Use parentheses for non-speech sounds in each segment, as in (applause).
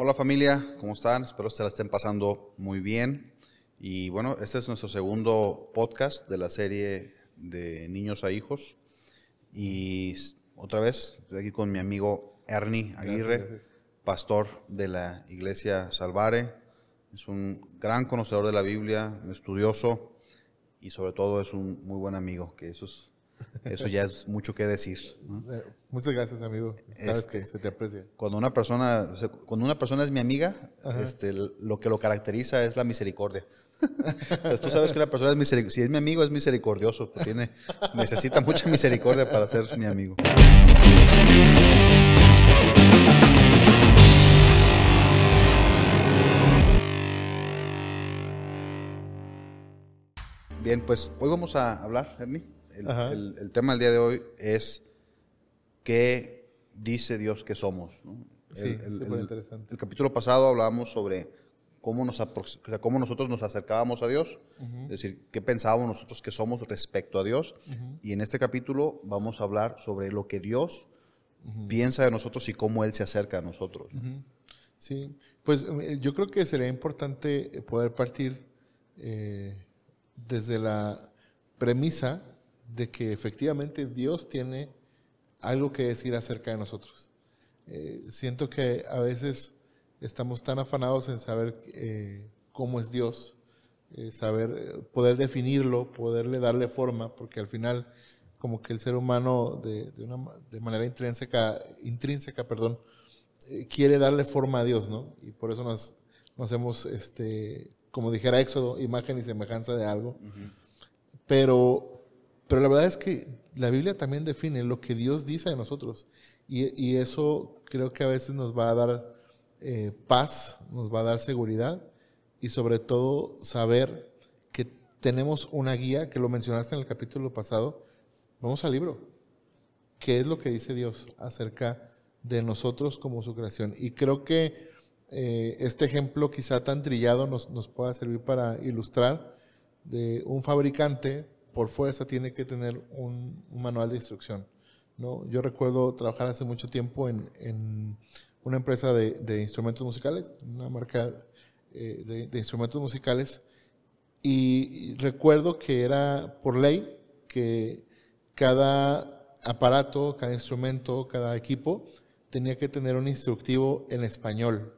Hola familia, ¿cómo están? Espero que se la estén pasando muy bien. Y bueno, este es nuestro segundo podcast de la serie de Niños a Hijos. Y otra vez, estoy aquí con mi amigo Ernie Aguirre, pastor de la iglesia Salvare. Es un gran conocedor de la Biblia, un estudioso y sobre todo es un muy buen amigo, que eso es eso ya es mucho que decir. Eh, muchas gracias, amigo. Sabes que se te aprecia. Cuando una persona, cuando una persona es mi amiga, este, lo que lo caracteriza es la misericordia. (laughs) pues tú sabes que una persona es misericordiosa. Si es mi amigo, es misericordioso. Pues tiene, necesita mucha misericordia para ser mi amigo. Bien, pues hoy vamos a hablar, Ernie, el, tema del día de hoy es qué dice Dios que somos. Sí, el, interesante. El capítulo pasado hablábamos sobre cómo, nos, cómo nosotros nos acercábamos a Dios, es decir, qué pensábamos nosotros que somos respecto a Dios. Y en este capítulo vamos a hablar sobre lo que Dios piensa de nosotros y cómo Él se acerca a nosotros. Sí, pues eh, yo creo que sería importante poder partir eh, desde la premisa de que efectivamente Dios tiene algo que decir acerca de nosotros. Eh, siento que a veces estamos tan afanados en saber eh, cómo es Dios, eh, saber, poder definirlo, poderle darle forma, porque al final como que el ser humano de, una, de manera intrínseca, intrínseca perdón, quiere darle forma a Dios, ¿no? Y por eso nos, nos hemos, este, como dijera Éxodo, imagen y semejanza de algo. Pero pero la verdad es que la Biblia también define lo que Dios dice de nosotros. Y, eso creo que a veces nos va a dar eh, paz, nos va a dar seguridad y sobre todo saber que tenemos una guía, que lo mencionaste en el capítulo pasado. Vamos al libro. ¿Qué es lo que dice Dios acerca de nosotros como su creación? Y creo que eh, este ejemplo quizá tan trillado nos, nos pueda servir para ilustrar de un fabricante por fuerza tiene que tener un, manual de instrucción. ¿no? Yo recuerdo trabajar hace mucho tiempo en, una empresa de, instrumentos musicales, una marca eh, de, instrumentos musicales, y recuerdo que era por ley que cada aparato, cada instrumento, cada equipo tenía que tener un instructivo en español.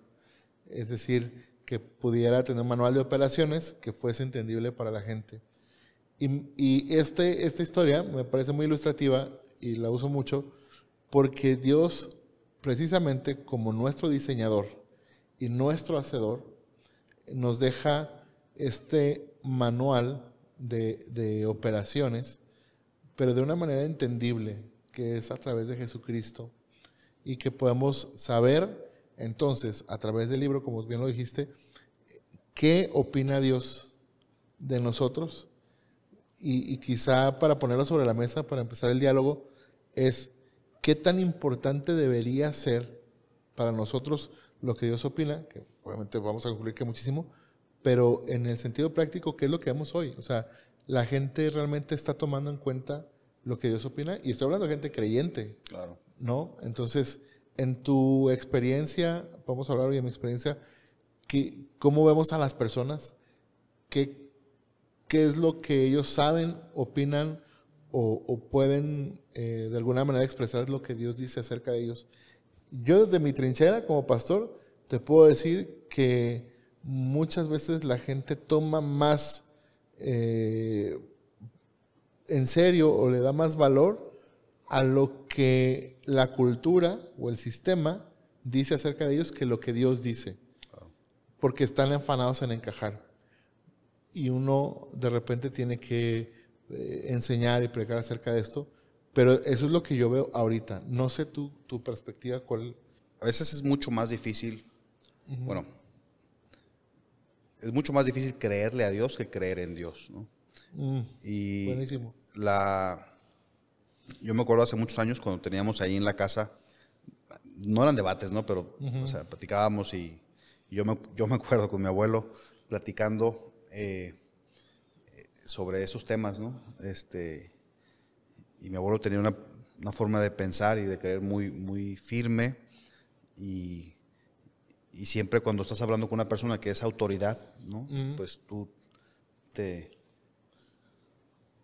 Es decir, que pudiera tener un manual de operaciones que fuese entendible para la gente. Y, este, esta historia me parece muy ilustrativa y la uso mucho porque Dios, precisamente como nuestro diseñador y nuestro hacedor, nos deja este manual de, de operaciones, pero de una manera entendible, que es a través de Jesucristo, y que podemos saber entonces, a través del libro, como bien lo dijiste, qué opina Dios de nosotros y, quizá para ponerlo sobre la mesa, para empezar el diálogo, es qué tan importante debería ser para nosotros lo que Dios opina, que obviamente vamos a concluir que muchísimo, pero en el sentido práctico, ¿qué es lo que vemos hoy? O sea, la gente realmente está tomando en cuenta lo que Dios opina, y estoy hablando de gente creyente, claro. ¿no? Entonces, en tu experiencia, vamos a hablar hoy de mi experiencia, ¿cómo vemos a las personas? ¿Qué, qué es lo que ellos saben, opinan o, pueden eh, de alguna manera expresar lo que Dios dice acerca de ellos. Yo desde mi trinchera como pastor te puedo decir que muchas veces la gente toma más eh, en serio o le da más valor a lo que la cultura o el sistema dice acerca de ellos que lo que Dios dice. Porque están afanados en encajar y uno de repente tiene que eh, enseñar y predicar acerca de esto, pero eso es lo que yo veo ahorita. No sé tu, tu perspectiva cuál. A veces es mucho más difícil, bueno, es mucho más difícil creerle a Dios que creer en Dios, ¿no? Mm, y buenísimo. La, yo me acuerdo hace muchos años cuando teníamos ahí en la casa, no eran debates, ¿no? Pero, o sea, platicábamos y, yo, me, yo me acuerdo con mi abuelo platicando eh, sobre esos temas, ¿no? Este, y mi abuelo tenía una, una, forma de pensar y de creer muy, muy firme y, y siempre cuando estás hablando con una persona que es autoridad, ¿no? Pues tú te,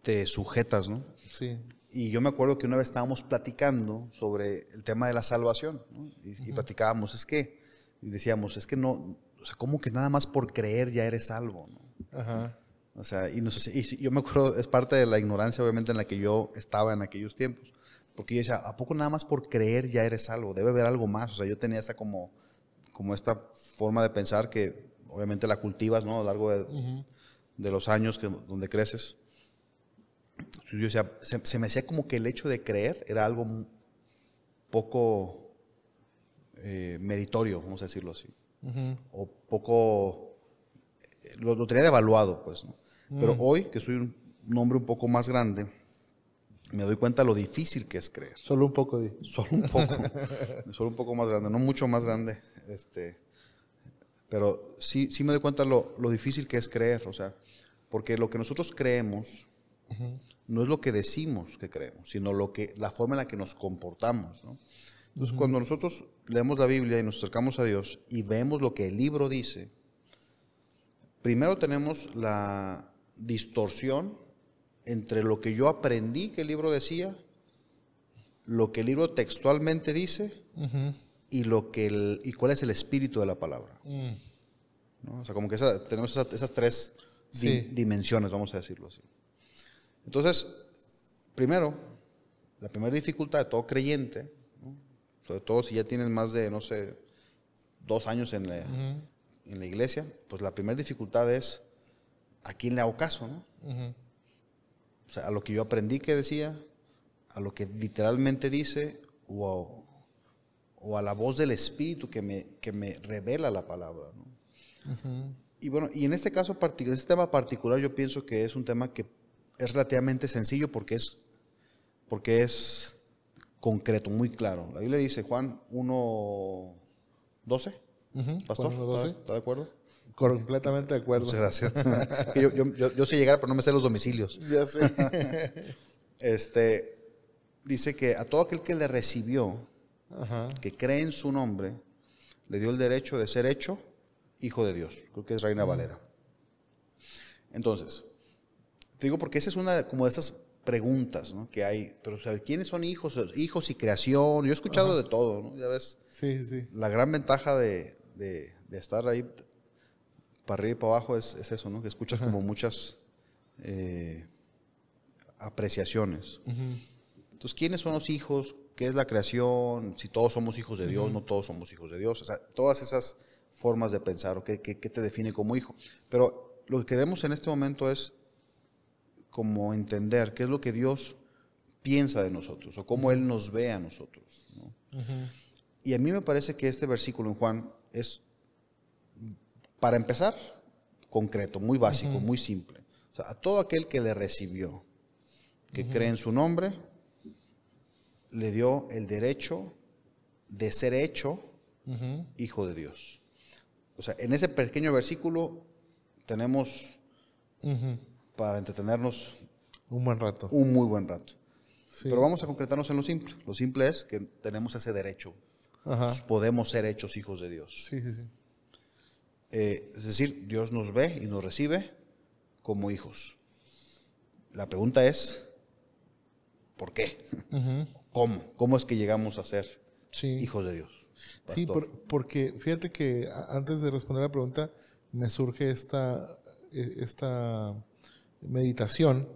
te sujetas, ¿no? Sí. Y yo me acuerdo que una vez estábamos platicando sobre el tema de la salvación, ¿no? y, y platicábamos, es que, y decíamos, es que no, o sea, ¿cómo que nada más por creer ya eres salvo? ¿no? Ajá. O sea, y, no sé, si- y yo me acuerdo, es parte de la ignorancia obviamente en la que yo estaba en aquellos tiempos, porque yo decía, ¿a poco nada más por creer ya eres salvo? Debe haber algo más, o sea, yo tenía esa como, como esta forma de pensar que obviamente la cultivas, ¿no? A lo largo de, los años que, donde creces. Yo decía, se, se me hacía como que el hecho de creer era algo poco eh, meritorio, vamos a decirlo así, O poco, lo, lo tenía devaluado, pues. ¿no? Pero Mm. hoy, que soy un, un hombre un poco más grande, me doy cuenta lo difícil que es creer. Solo un poco de. (laughs) Solo un poco, (laughs) solo un poco más grande, no mucho más grande, este, pero sí, sí me doy cuenta lo, lo difícil que es creer, o sea, porque lo que nosotros creemos no es lo que decimos que creemos, sino lo que, la forma en la que nos comportamos, ¿no? Entonces, cuando nosotros leemos la Biblia y nos acercamos a Dios y vemos lo que el libro dice, primero tenemos la distorsión entre lo que yo aprendí que el libro decía, lo que el libro textualmente dice Ujú. y lo que el- y cuál es el espíritu de la palabra. Mm. ¿no? O sea, como que esa- tenemos esa- esas tres di- Sí. dimensiones, vamos a decirlo así. Entonces, primero, la primera dificultad de todo creyente. Sobre todo si ya tienes más de, no sé, dos años en la, Ujú. en la iglesia, pues la primera dificultad es a quién le hago caso, ¿no? Ujú. O sea, a lo que yo aprendí que decía, a lo que literalmente dice, o a, o a la voz del Espíritu que me, que me revela la palabra. ¿no? Ujú. Y bueno, y en este caso particular, este tema particular, yo pienso que es un tema que es relativamente sencillo porque es, porque es concreto, muy claro. La Biblia dice, Juan 1, 12, Ujú. pastor, Juan 1:12. ¿está, está de acuerdo? Completamente de acuerdo. Muchas gracias. (laughs) Yo, yo, yo, yo sé llegar, pero no me sé los domicilios. Ya sé. (laughs) Este, dice que a todo aquel que le recibió, Ajá. que cree en su nombre, le dio el derecho de ser hecho hijo de Dios. Creo que es Reina Valera. Entonces, te digo porque esa es una como de esas preguntas ¿no? que hay. Pero, ¿saber ¿quiénes son hijos? Hijos y creación. Yo he escuchado de todo, ¿no? Ya ves, Sí, sí. la gran ventaja de, de- de estar ahí para arriba y para abajo es, es eso, ¿no? Que escuchas como muchas eh, apreciaciones. Entonces, ¿quiénes son los hijos? ¿Qué es la creación? Si todos somos hijos de Dios, no todos somos hijos de Dios. O sea, todas esas formas de pensar, o qué, qué- qué te define como hijo. Pero lo que queremos en este momento es como entender qué es lo que Dios piensa de nosotros, o cómo Él nos ve a nosotros. Y a mí me parece que este versículo en Juan es, para empezar, concreto, muy básico, muy simple. O sea, a todo aquel que le recibió, que cree en su nombre, le dio el derecho de ser hecho hijo de Dios. O sea, en ese pequeño versículo tenemos. Para entretenernos Un buen rato. un muy buen rato. Sí. Pero vamos a concretarnos en lo simple. Lo simple es que tenemos ese derecho. Ajá. Podemos ser hechos hijos de Dios. Sí, sí, sí. Eh, es decir, Dios nos ve y nos recibe como hijos. La pregunta es, ¿por qué? ¿Cómo? ¿Cómo es que llegamos a ser Sí. hijos de Dios? Sí, por- porque fíjate que antes de responder la pregunta me surge esta, eh, esta meditación.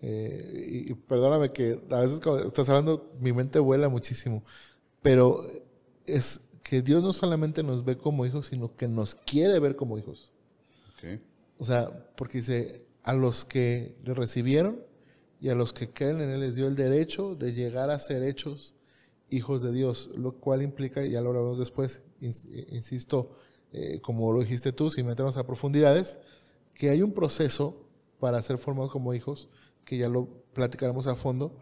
eh, y, perdóname que a veces cuando estás hablando mi mente vuela muchísimo, pero es que Dios no solamente nos ve como hijos, sino que nos quiere ver como hijos. Ok. O sea, porque dice, a los que le recibieron y a los que creen en Él les dio el derecho de llegar a ser hechos hijos de Dios, lo cual implica, y ya lo hablamos después, eh, insisto, eh, como lo dijiste tú, sin meternos a profundidades, que hay un proceso para ser formados como hijos, que ya lo platicaremos a fondo,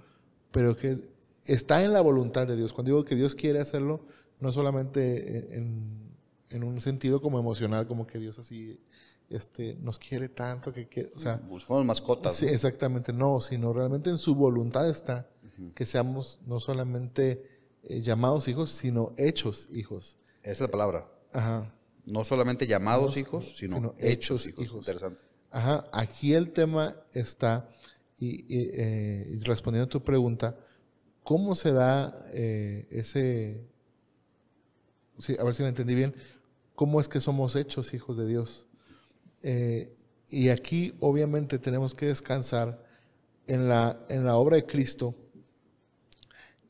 pero que está en la voluntad de Dios. Cuando digo que Dios quiere hacerlo, no solamente en, en un sentido como emocional, como que Dios así este, nos quiere tanto que quiere, o sea, Buscamos mascotas. Exactamente, no, sino realmente en su voluntad está que seamos no solamente eh, llamados hijos, sino hechos hijos. Esa es la palabra. Ajá. No solamente llamados hijos, sino, sino hechos, hechos hijos. hijos. Interesante. Ajá, aquí el tema está, eh, y respondiendo a tu pregunta, ¿cómo se da eh, ese, a ver si lo entendí bien, cómo es que somos hechos hijos de Dios? Eh, y aquí obviamente tenemos que descansar en la, en la obra de Cristo,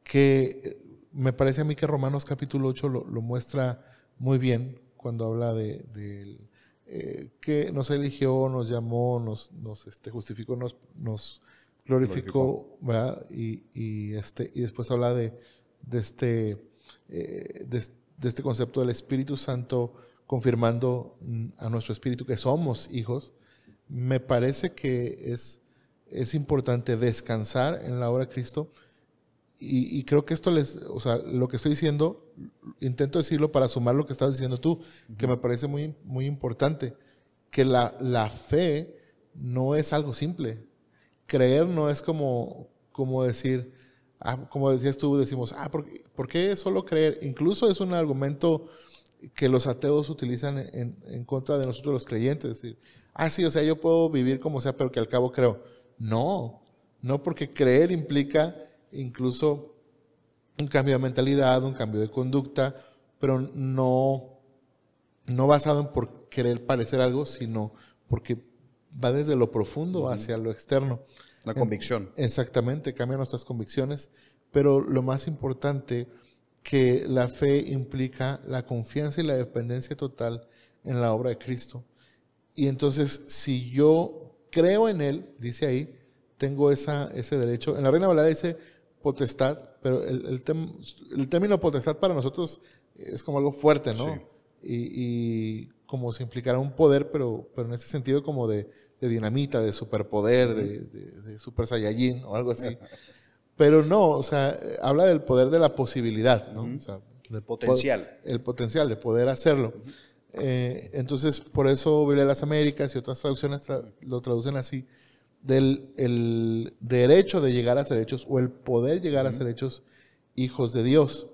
que me parece a mí que Romanos capítulo 8 lo, muestra muy bien cuando habla de, del, eh, que nos eligió, nos llamó, nos, nos este, justificó, nos, nos glorificó, ¿verdad? Y, y, este, y después habla de, de, este, eh, de, de este concepto del Espíritu Santo confirmando mm, a nuestro espíritu que somos hijos. Me parece que es, es importante descansar en la obra de Cristo. Y, y, creo que esto les, o sea, lo que estoy diciendo, intento decirlo para sumar lo que estabas diciendo tú, uh -huh. que me parece muy, muy importante, que la, la, fe no es algo simple. Creer no es como, como decir, ah, como decías tú, decimos, ah, ¿por, ¿por, qué solo creer? Incluso es un argumento que los ateos utilizan en, en contra de nosotros los creyentes, es decir, ah, sí, o sea, yo puedo vivir como sea, pero que al cabo creo. No, no porque creer implica incluso un cambio de mentalidad, un cambio de conducta, pero no, no basado en por querer parecer algo, sino porque va desde lo profundo uh -huh. hacia lo externo. La convicción. En, exactamente, cambia nuestras convicciones, pero lo más importante, que la fe implica la confianza y la dependencia total en la obra de Cristo. Y entonces, si yo creo en Él, dice ahí, tengo esa, ese derecho. En la Reina Valera dice potestad, pero el, el, tem, el, término potestad para nosotros es como algo fuerte, ¿no? Sí. Y, y, como si implicara un poder, pero, pero en ese sentido como de, de dinamita, de superpoder, de, de, de, super saiyajin o algo así. pero no, o sea, habla del poder de la posibilidad, ¿no? Uh -huh. o sea, del potencial. Poder, el potencial de poder hacerlo. Uh -huh. eh, entonces, por eso Biblia de las Américas y otras traducciones tra lo traducen así del el derecho de llegar a ser hechos o el poder llegar a ser hechos hijos de Dios.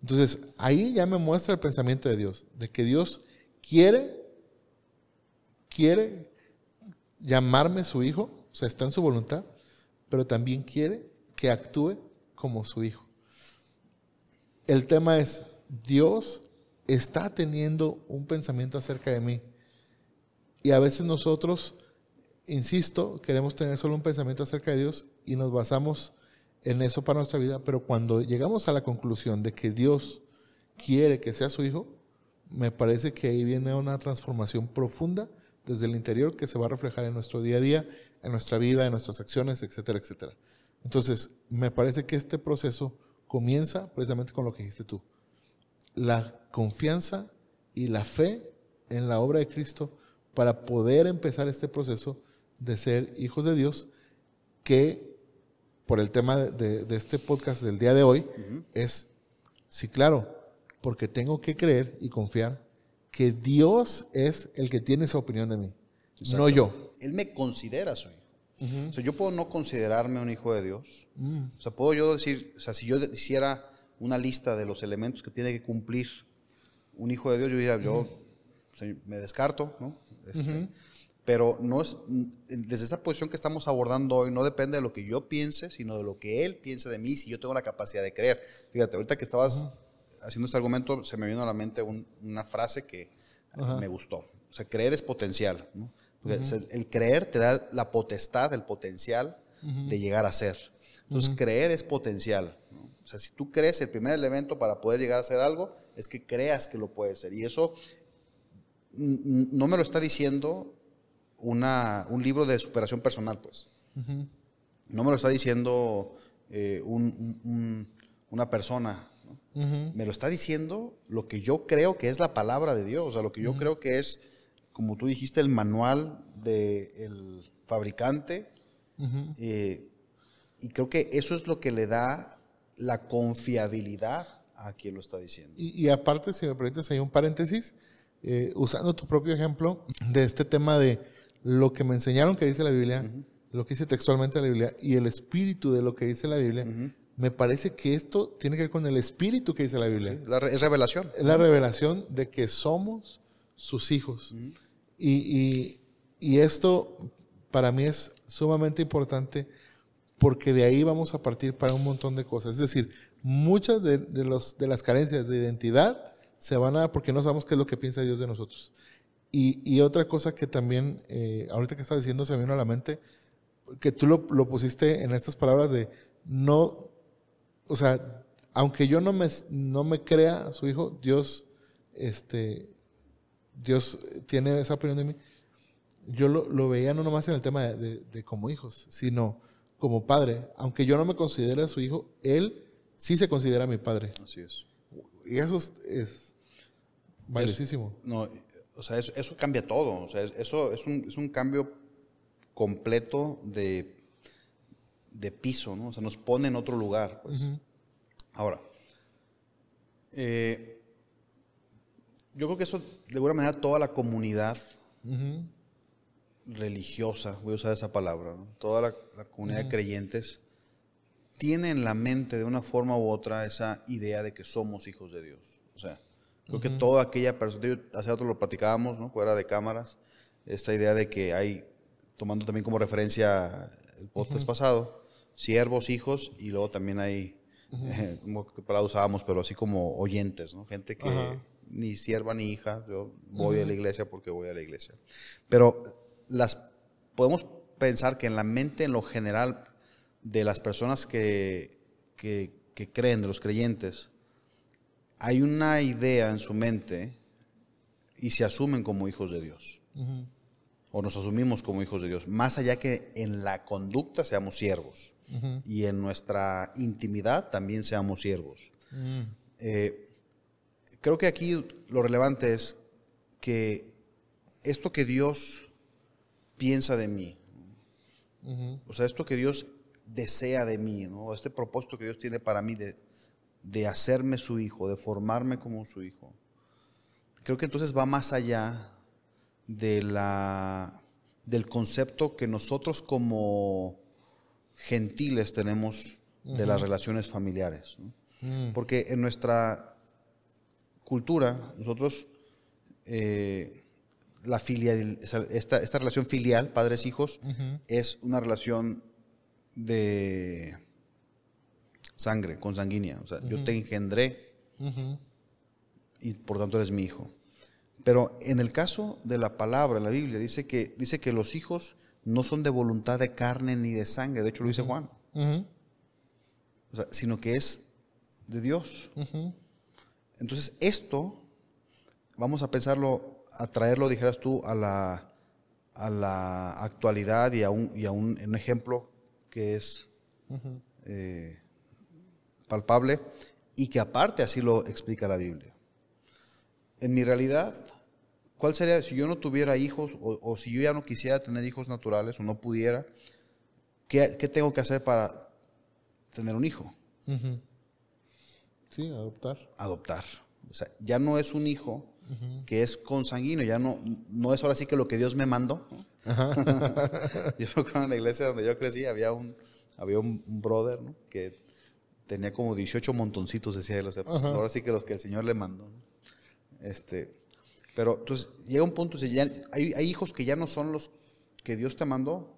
Entonces, ahí ya me muestra el pensamiento de Dios, de que Dios quiere, quiere llamarme su hijo, o sea, está en su voluntad, pero también quiere que actúe como su hijo. El tema es, Dios está teniendo un pensamiento acerca de mí. Y a veces nosotros insisto, queremos tener solo un pensamiento acerca de Dios y nos basamos en eso para nuestra vida, pero cuando llegamos a la conclusión de que Dios quiere que sea su hijo, me parece que ahí viene una transformación profunda desde el interior que se va a reflejar en nuestro día a día, en nuestra vida, en nuestras acciones, etcétera, etcétera. Entonces, me parece que este proceso comienza precisamente con lo que dijiste tú. La confianza y la fe en la obra de Cristo para poder empezar este proceso de ser hijos de Dios, que por el tema de, de, de este podcast del día de hoy uh -huh. es, sí, claro, porque tengo que creer y confiar que Dios es el que tiene esa opinión de mí, Exacto. no yo. Él me considera su hijo. Uh -huh. o sea, yo puedo no considerarme un hijo de Dios. Uh -huh. O sea, puedo yo decir, o sea, si yo hiciera una lista de los elementos que tiene que cumplir un hijo de Dios, yo diría, yo o sea, me descarto, ¿no? Este, pero no es, desde esta posición que estamos abordando hoy, no depende de lo que yo piense, sino de lo que él piense de mí, si yo tengo la capacidad de creer. Fíjate, ahorita que estabas uh -huh. haciendo este argumento, se me vino a la mente un, una frase que uh -huh. me gustó. O sea, creer es potencial. ¿no? Porque uh -huh. El creer te da la potestad, el potencial de llegar a ser. Entonces, creer es potencial. ¿no? O sea, si tú crees, el primer elemento para poder llegar a hacer algo es que creas que lo puedes ser. Y eso no me lo está diciendo una, un libro de superación personal, pues. Uh -huh. No me lo está diciendo eh, un, un, una persona. ¿no? Uh -huh. Me lo está diciendo lo que yo creo que es la palabra de Dios. O sea, lo que yo uh -huh. creo que es, como tú dijiste, el manual del fabricante. Eh, y creo que eso es lo que le da la confiabilidad a quien lo está diciendo. Y, y aparte, si me permites, hay un paréntesis. Eh, usando tu propio ejemplo de este tema de lo que me enseñaron que dice la Biblia, uh -huh. lo que dice textualmente la Biblia y el espíritu de lo que dice la Biblia, uh -huh. me parece que esto tiene que ver con el espíritu que dice la Biblia. La re- es revelación. Es la revelación de que somos sus hijos. y, y- y esto para mí es sumamente importante porque de ahí vamos a partir para un montón de cosas. Es decir, muchas de, de los, de las carencias de identidad se van a dar porque no sabemos qué es lo que piensa Dios de nosotros. Y, y otra cosa que también, eh, ahorita que estás diciendo, se me vino a la mente, que tú lo, lo pusiste en estas palabras de no, o sea, aunque yo no me, no me crea su hijo, Dios, este, Dios tiene esa opinión de mí. Yo lo, lo veía no nomás en el tema de, de- de como hijos, sino como padre. Aunque yo no me considere su hijo, él sí se considera mi padre. Así es. Y eso es, es valiosísimo. No, o sea, eso, eso cambia todo. O sea, es- eso es un, es un cambio completo de, de piso, ¿no? O sea, nos pone en otro lugar. pues. Ahora, eh, yo creo que eso, de alguna manera, toda la comunidad religiosa, voy a usar esa palabra, ¿no? toda la, la comunidad de creyentes tiene en la mente de una forma u otra esa idea de que somos hijos de Dios. O sea, creo que toda aquella persona, hace rato lo platicábamos, ¿no? fuera de cámaras, esta idea de que hay, tomando también como referencia el podcast pasado, siervos, hijos, y luego también hay, eh, (laughs) como que palabra usábamos, pero así como oyentes, ¿no? gente que ni sierva ni hija, yo voy a la iglesia porque voy a la iglesia. Pero las podemos pensar que en la mente, en lo general, de las personas que, que, que creen, de los creyentes, hay una idea en su mente y se asumen como hijos de Dios. O nos asumimos como hijos de Dios. Más allá que en la conducta seamos siervos. Y en nuestra intimidad también seamos siervos. Mm. Eh, creo que aquí lo relevante es que esto que Dios piensa de mí, o sea, esto que Dios desea de mí, ¿no? este propósito que Dios tiene para mí de, de hacerme su hijo, de formarme como su hijo, creo que entonces va más allá de la, del concepto que nosotros como gentiles tenemos de las relaciones familiares. ¿no? Mm. Porque en nuestra cultura, nosotros, eh, la filial, esta, esta relación filial, padres-hijos, es una relación de sangre, consanguínea. O sea, yo te engendré y por tanto eres mi hijo. Pero en el caso de la palabra, en la Biblia, dice que, dice que los hijos no son de voluntad de carne ni de sangre. De hecho, lo dice Juan. Ujú. O sea, sino que es de Dios. Entonces, esto, vamos a pensarlo, a traerlo, dijeras tú, a la, a la actualidad y a un, y a un, un ejemplo que es eh, palpable y que aparte así lo explica la Biblia. En mi realidad, ¿cuál sería si yo no tuviera hijos o, o si yo ya no quisiera tener hijos naturales o no pudiera? ¿Qué, qué tengo que hacer para tener un hijo? Sí, adoptar. adoptar. O sea, ya no es un hijo que es consanguíneo, ya no, no es ahora sí que lo que Dios me mandó. (laughs) yo me acuerdo en la iglesia donde yo crecí, había un, había un, un brother ¿no? que tenía como 18 montoncitos, decía él. O sea, pues, ahora sí que los que el Señor le mandó. ¿no? Este, pero entonces llega un punto, o sea, ya hay, hay hijos que ya no son los que Dios te mandó,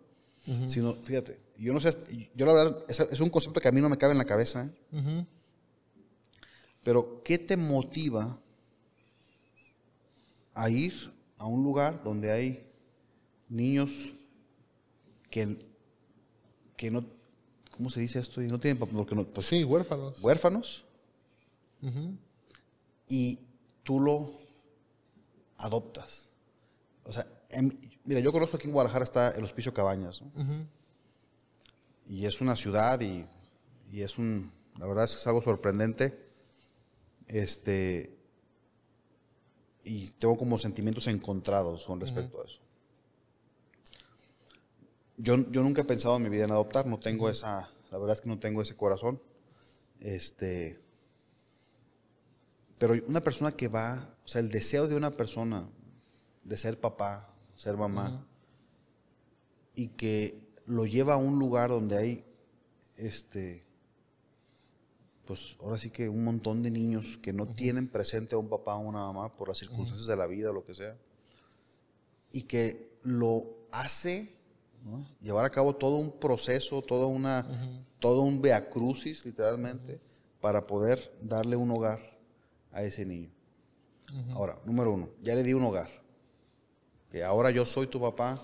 sino, fíjate, yo no sé, yo la verdad, es, es un concepto que a mí no me cabe en la cabeza, ¿eh? Pero, ¿qué te motiva a ir a un lugar donde hay niños que, que no, ¿cómo se dice esto? Y no tienen porque no, pues, Sí, huérfanos. huérfanos, y tú lo adoptas. O sea, en- mira, yo conozco aquí en Guadalajara está el Hospicio Cabañas, ¿no? Y es una ciudad y, y es un, la verdad es que es algo sorprendente. Este, y tengo como sentimientos encontrados con respecto a eso. Yo, yo nunca he pensado en mi vida en adoptar, no tengo esa, la verdad es que no tengo ese corazón. Este, pero una persona que va, o sea, el deseo de una persona de ser papá, ser mamá, y que lo lleva a un lugar donde hay este pues ahora sí que un montón de niños que no tienen presente a un papá o una mamá por las circunstancias de la vida o lo que sea, y que lo hace llevar a cabo todo un proceso, toda una, todo un beacrucis, literalmente, para poder darle un hogar a ese niño. Ahora, número uno, ya le di un hogar. Que ahora yo soy tu papá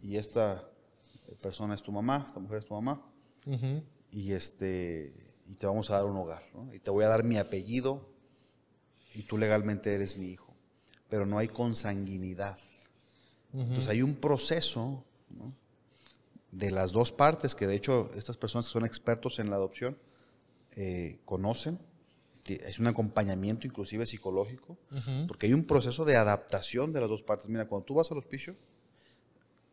y esta persona es tu mamá, esta mujer es tu mamá. Y este y te vamos a dar un hogar, Y te voy a dar mi apellido y tú legalmente eres mi hijo. Pero no hay consanguinidad. Entonces hay un proceso de las dos partes que de hecho estas personas que son expertos en la adopción eh, conocen. Es un acompañamiento inclusive psicológico, porque hay un proceso de adaptación de las dos partes. Mira, cuando tú vas al hospicio,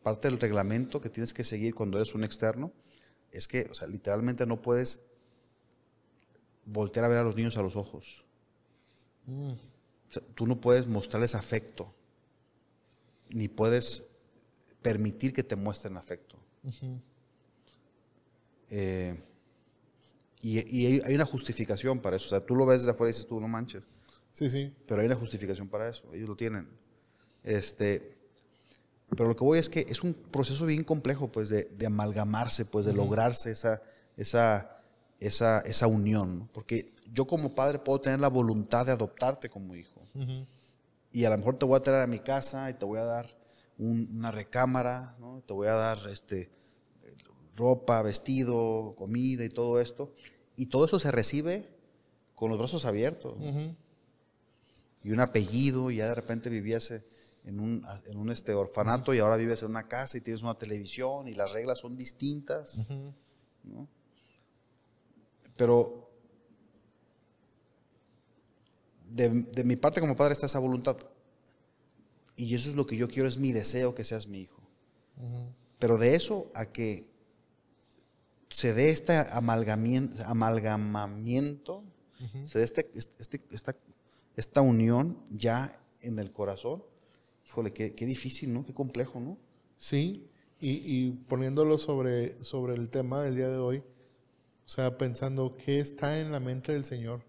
parte del reglamento que tienes que seguir cuando eres un externo es que, o sea, literalmente no puedes voltear a ver a los niños a los ojos. Mm. tú no puedes mostrarles afecto, ni puedes permitir que te muestren afecto. Eh, y, hay una justificación para eso. O sea, tú lo ves desde afuera y dices tú, no manches. Sí, sí. Pero hay una justificación para eso. Ellos lo tienen. Este, pero lo que voy es que es un proceso bien complejo, pues, de, amalgamarse, pues, de lograrse esa, esa, esa, esa unión. Porque yo como padre puedo tener la voluntad de adoptarte como hijo. Y a lo mejor te voy a traer a mi casa y te voy a dar una recámara, ¿no? te voy a dar este, ropa, vestido, comida y todo esto. Y todo eso se recibe con los brazos abiertos. Y un apellido, y ya de repente vivías en un, en un este, orfanato y ahora vives en una casa y tienes una televisión y las reglas son distintas. Pero de, de, mi parte como padre está esa voluntad. Y eso es lo que yo quiero, es mi deseo que seas mi hijo. Pero de eso a que se dé este amalgamamiento, se dé este, este, esta, esta, unión ya en el corazón, híjole, qué, qué difícil, ¿no? Qué complejo, ¿no? Sí, y, y, poniéndolo sobre, sobre el tema del día de hoy, o sea, pensando qué está en la mente del Señor,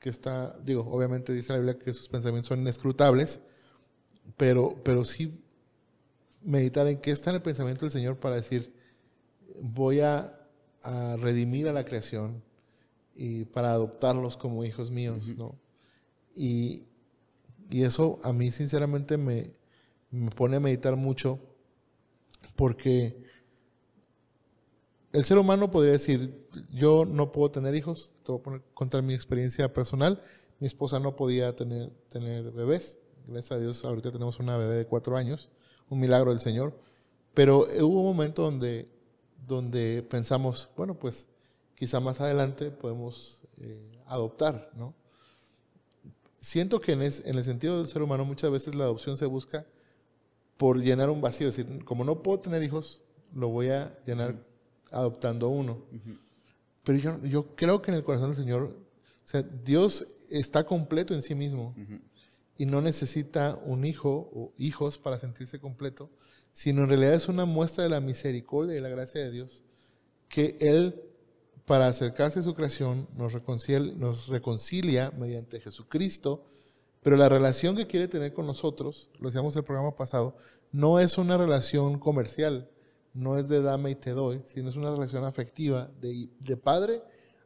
que está, digo, obviamente dice la Biblia que sus pensamientos son inescrutables, pero, pero sí meditar en qué está en el pensamiento del Señor para decir, voy a, redimir a la creación y para adoptarlos como hijos míos, ¿no? Y, eso a mí sinceramente me, me pone a meditar mucho porque el ser humano podría decir, yo no puedo tener hijos, te voy a contar mi experiencia personal, mi esposa no podía tener, tener bebés, Gracias a Dios, ahorita tenemos una bebé de cuatro años, un milagro del Señor. Pero hubo un momento donde, donde pensamos, bueno, pues quizá más adelante podemos eh, adoptar, ¿no? Siento que en, en, el sentido del ser humano muchas veces la adopción se busca por llenar un vacío. Es decir, como no puedo tener hijos, lo voy a llenar adoptando uno. Pero yo, yo, creo que en el corazón del Señor, o sea, Dios está completo en sí mismo y no necesita un hijo o hijos para sentirse completo, sino en realidad es una muestra de la misericordia y la gracia de Dios, que Él, para acercarse a su creación, nos reconcilia, nos reconcilia mediante Jesucristo, pero la relación que quiere tener con nosotros, lo decíamos en el programa pasado, no es una relación comercial, no es de dame y te doy, sino es una relación afectiva de, de padre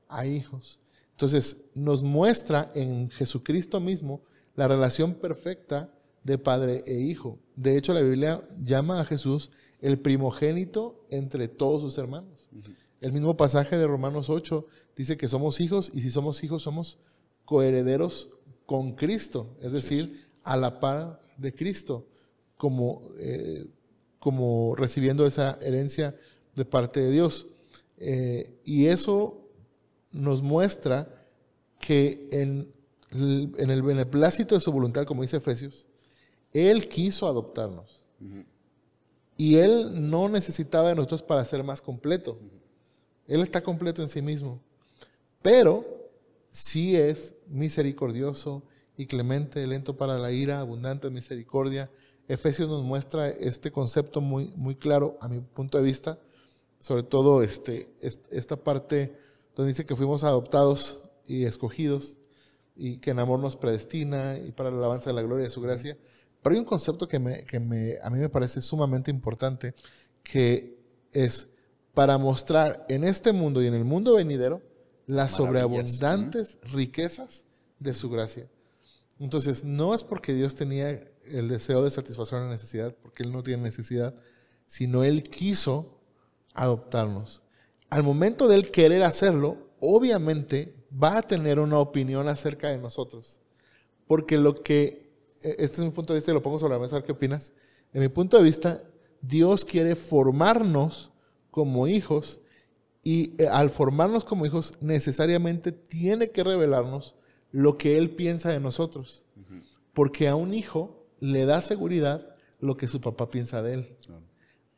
a hijos. Entonces, nos muestra en Jesucristo mismo la relación perfecta de padre e hijo. De hecho, la Biblia llama a Jesús el primogénito entre todos sus hermanos. El mismo pasaje de Romanos 8 dice que somos hijos y si somos hijos somos coherederos con Cristo, es decir, a la par de Cristo, como, eh, como recibiendo esa herencia de parte de Dios. Eh, y eso nos muestra que en en el beneplácito de su voluntad, como dice Efesios, Él quiso adoptarnos. Y Él no necesitaba de nosotros para ser más completo. Él está completo en sí mismo. Pero sí es misericordioso y clemente, lento para la ira, abundante en misericordia. Efesios nos muestra este concepto muy, muy claro a mi punto de vista, sobre todo este, esta parte donde dice que fuimos adoptados y escogidos y que en amor nos predestina y para la alabanza de la gloria de su gracia. Pero hay un concepto que, me, que me, a mí me parece sumamente importante, que es para mostrar en este mundo y en el mundo venidero las sobreabundantes riquezas de su gracia. Entonces, no es porque Dios tenía el deseo de satisfacer una necesidad, porque Él no tiene necesidad, sino Él quiso adoptarnos. Al momento de Él querer hacerlo, obviamente va a tener una opinión acerca de nosotros. Porque lo que, e, este es mi punto de vista y lo pongo sobre la mesa, a ver qué opinas. En mi punto de vista, Dios quiere formarnos como hijos y eh, al formarnos como hijos necesariamente tiene que revelarnos lo que Él piensa de nosotros. Porque a un hijo le da seguridad lo que su papá piensa de él.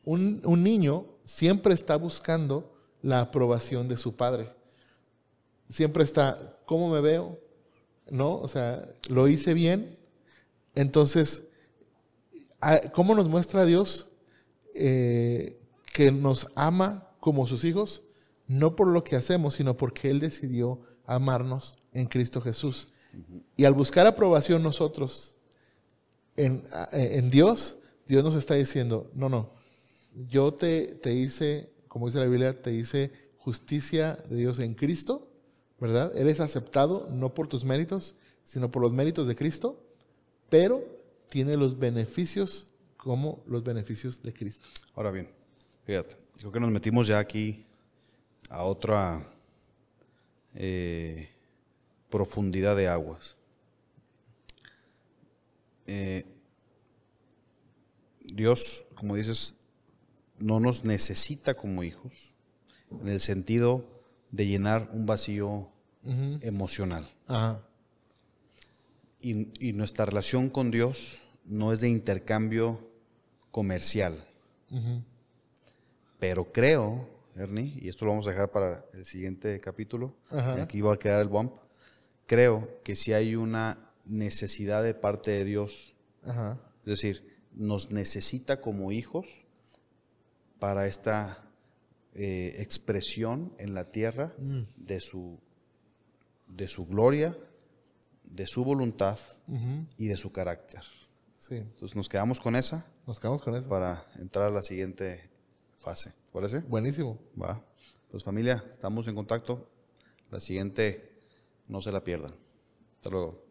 Un, un niño siempre está buscando la aprobación de su padre. Siempre está, ¿cómo me veo? ¿No? O sea, ¿lo hice bien? Entonces, ¿cómo nos muestra Dios eh, que nos ama como sus hijos? No por lo que hacemos, sino porque Él decidió amarnos en Cristo Jesús. Y al buscar aprobación nosotros en, en, Dios, Dios nos está diciendo, no, no, yo te, te hice como dice la Biblia, te dice justicia de Dios en Cristo, ¿verdad? Eres aceptado no por tus méritos, sino por los méritos de Cristo, pero tiene los beneficios como los beneficios de Cristo. Ahora bien, fíjate, creo que nos metimos ya aquí a otra eh, profundidad de aguas. Eh, Dios, como dices, no nos necesita como hijos, en el sentido de llenar un vacío emocional. Y, nuestra relación con Dios no es de intercambio comercial. Pero creo, Ernie, y esto lo vamos a dejar para el siguiente capítulo, y aquí va a quedar el bump, creo que si hay una necesidad de parte de Dios, es decir, nos necesita como hijos para esta eh, expresión en la tierra mm. de, su, de su gloria, de su voluntad y de su carácter. Sí. Entonces nos quedamos con esa. Nos quedamos con esa. Para entrar a la siguiente fase. ¿Parece? Buenísimo. Va. Pues familia, estamos en contacto. La siguiente, no se la pierdan. Hasta luego.